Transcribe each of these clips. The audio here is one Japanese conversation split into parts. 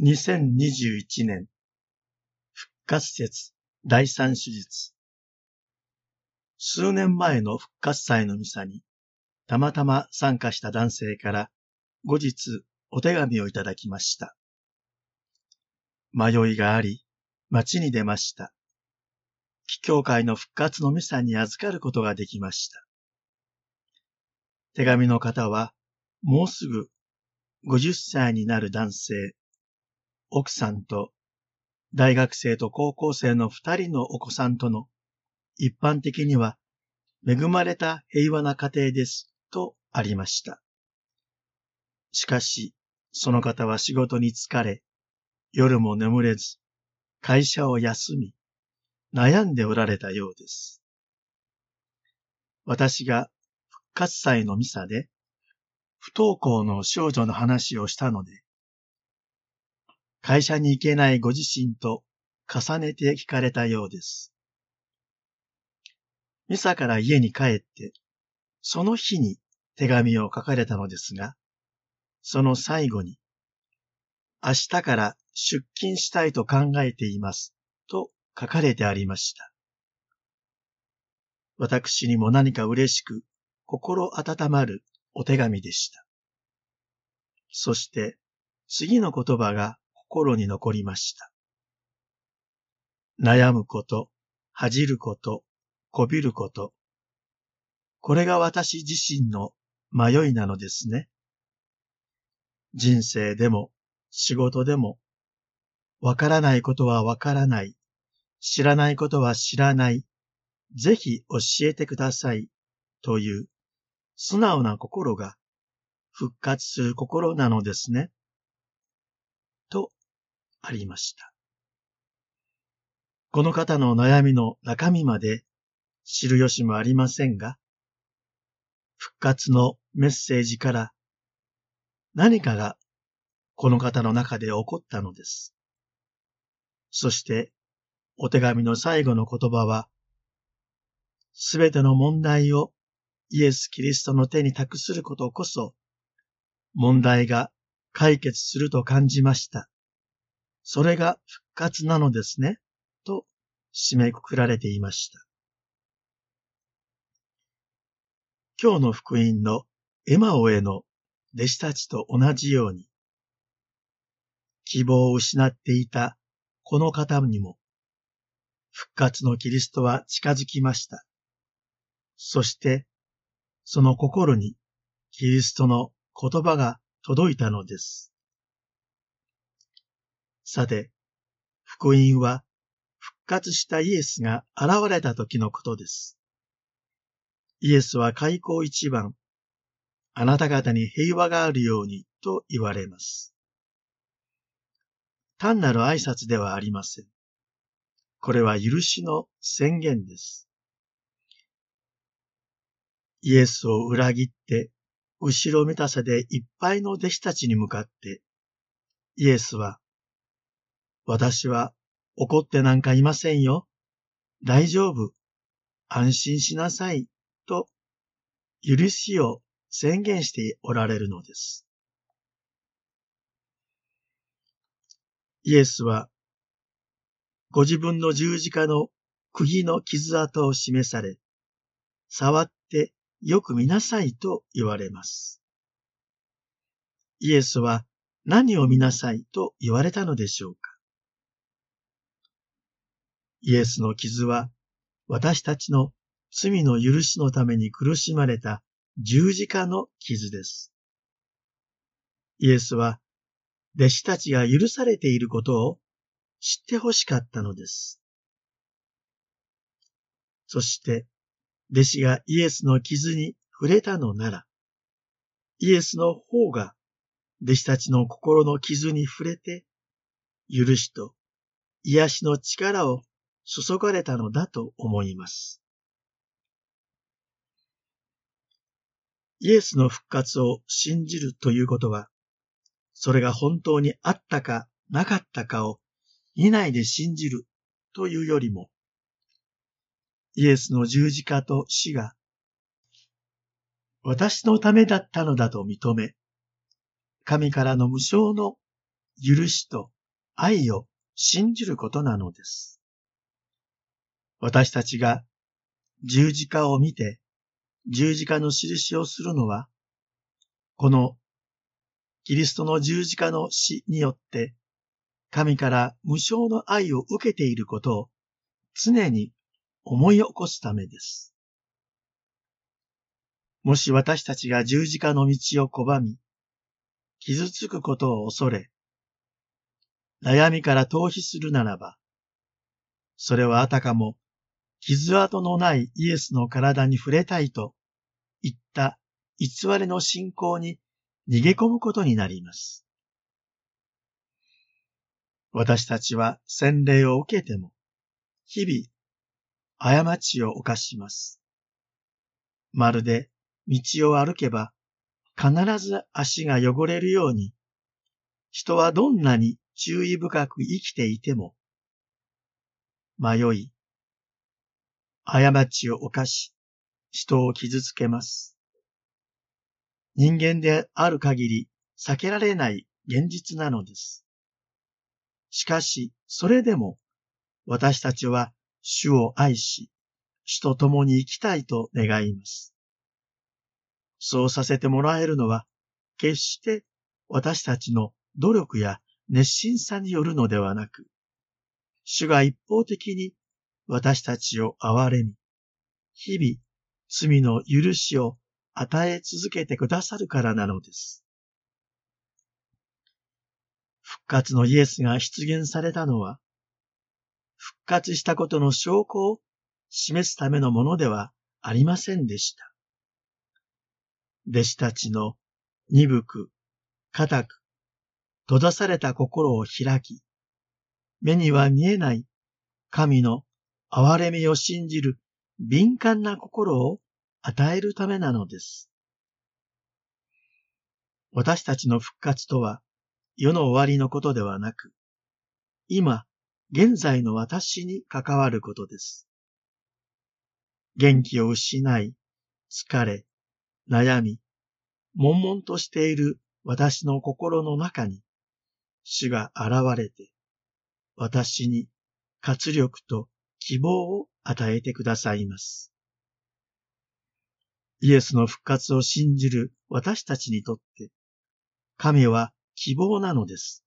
2021年復活節第三手術数年前の復活祭のミサにたまたま参加した男性から後日お手紙をいただきました。迷いがあり、街に出ました。帰教会の復活のミサに預かることができました。手紙の方は、もうすぐ50歳になる男性、奥さんと大学生と高校生の二人のお子さんとの一般的には恵まれた平和な家庭ですとありました。しかし、その方は仕事に疲れ、夜も眠れず、会社を休み、悩んでおられたようです。私が復活祭のミサで、不登校の少女の話をしたので、会社に行けないご自身と重ねて聞かれたようです。ミサから家に帰って、その日に手紙を書かれたのですが、その最後に、明日から出勤したいと考えていますと書かれてありました。私にも何か嬉しく心温まるお手紙でした。そして次の言葉が心に残りました。悩むこと、恥じること、こびること。これが私自身の迷いなのですね。人生でも仕事でも、わからないことはわからない、知らないことは知らない、ぜひ教えてください、という素直な心が復活する心なのですね。とありました。この方の悩みの中身まで知る由もありませんが、復活のメッセージから何かがこの方の中で起こったのです。そしてお手紙の最後の言葉は、すべての問題をイエス・キリストの手に託することこそ、問題が解決すると感じました。それが復活なのですね、と締めくくられていました。今日の福音のエマオへの弟子たちと同じように、希望を失っていたこの方にも、復活のキリストは近づきました。そして、その心にキリストの言葉が届いたのです。さて、福音は復活したイエスが現れた時のことです。イエスは開口一番、あなた方に平和があるようにと言われます。単なる挨拶ではありません。これは許しの宣言です。イエスを裏切って、後ろめたさでいっぱいの弟子たちに向かって、イエスは私は怒ってなんかいませんよ。大丈夫。安心しなさい。と、許しを宣言しておられるのです。イエスは、ご自分の十字架の釘の傷跡を示され、触ってよく見なさいと言われます。イエスは何を見なさいと言われたのでしょうかイエスの傷は私たちの罪の許しのために苦しまれた十字架の傷です。イエスは弟子たちが許されていることを知ってほしかったのです。そして、弟子がイエスの傷に触れたのなら、イエスの方が弟子たちの心の傷に触れて、許しと癒しの力を注がれたのだと思います。イエスの復活を信じるということは、それが本当にあったかなかったかを見ないで信じるというよりも、イエスの十字架と死が私のためだったのだと認め、神からの無償の許しと愛を信じることなのです。私たちが十字架を見て十字架の印をするのは、このキリストの十字架の死によって神から無償の愛を受けていることを常に思い起こすためです。もし私たちが十字架の道を拒み、傷つくことを恐れ、悩みから逃避するならば、それはあたかも傷跡のないイエスの体に触れたいと言った偽りの信仰に逃げ込むことになります。私たちは洗礼を受けても、日々、過ちを犯します。まるで道を歩けば、必ず足が汚れるように、人はどんなに注意深く生きていても、迷い、過ちを犯し、人を傷つけます。人間である限り避けられない現実なのです。しかし、それでも、私たちは主を愛し、主と共に生きたいと願います。そうさせてもらえるのは、決して私たちの努力や熱心さによるのではなく、主が一方的に私たちを憐れみ、日々罪の許しを与え続けてくださるからなのです。復活のイエスが出現されたのは、復活したことの証拠を示すためのものではありませんでした。弟子たちの鈍く、固く、閉ざされた心を開き、目には見えない神の憐れみを信じる敏感な心を与えるためなのです。私たちの復活とは世の終わりのことではなく、今、現在の私に関わることです。元気を失い、疲れ、悩み、悶々としている私の心の中に、主が現れて、私に活力と希望を与えてくださいます。イエスの復活を信じる私たちにとって、神は希望なのです。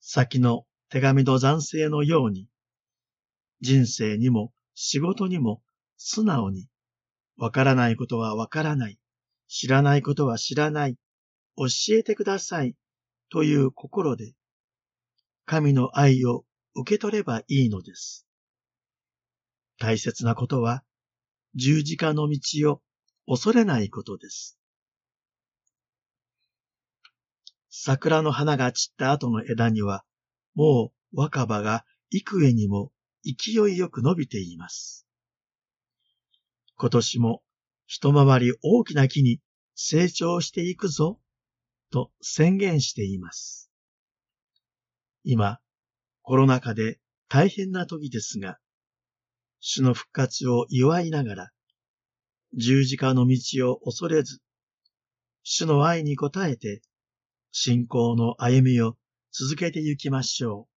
先の手紙の残世のように、人生にも仕事にも素直に、わからないことはわからない、知らないことは知らない、教えてください、という心で、神の愛を受け取ればいいのです。大切なことは、十字架の道を恐れないことです。桜の花が散った後の枝には、もう若葉が幾重にも勢いよく伸びています。今年も一回り大きな木に成長していくぞ、と宣言しています。今、コロナ禍で大変な時ですが、主の復活を祝いながら、十字架の道を恐れず、主の愛に応えて、信仰の歩みを続けて行きましょう。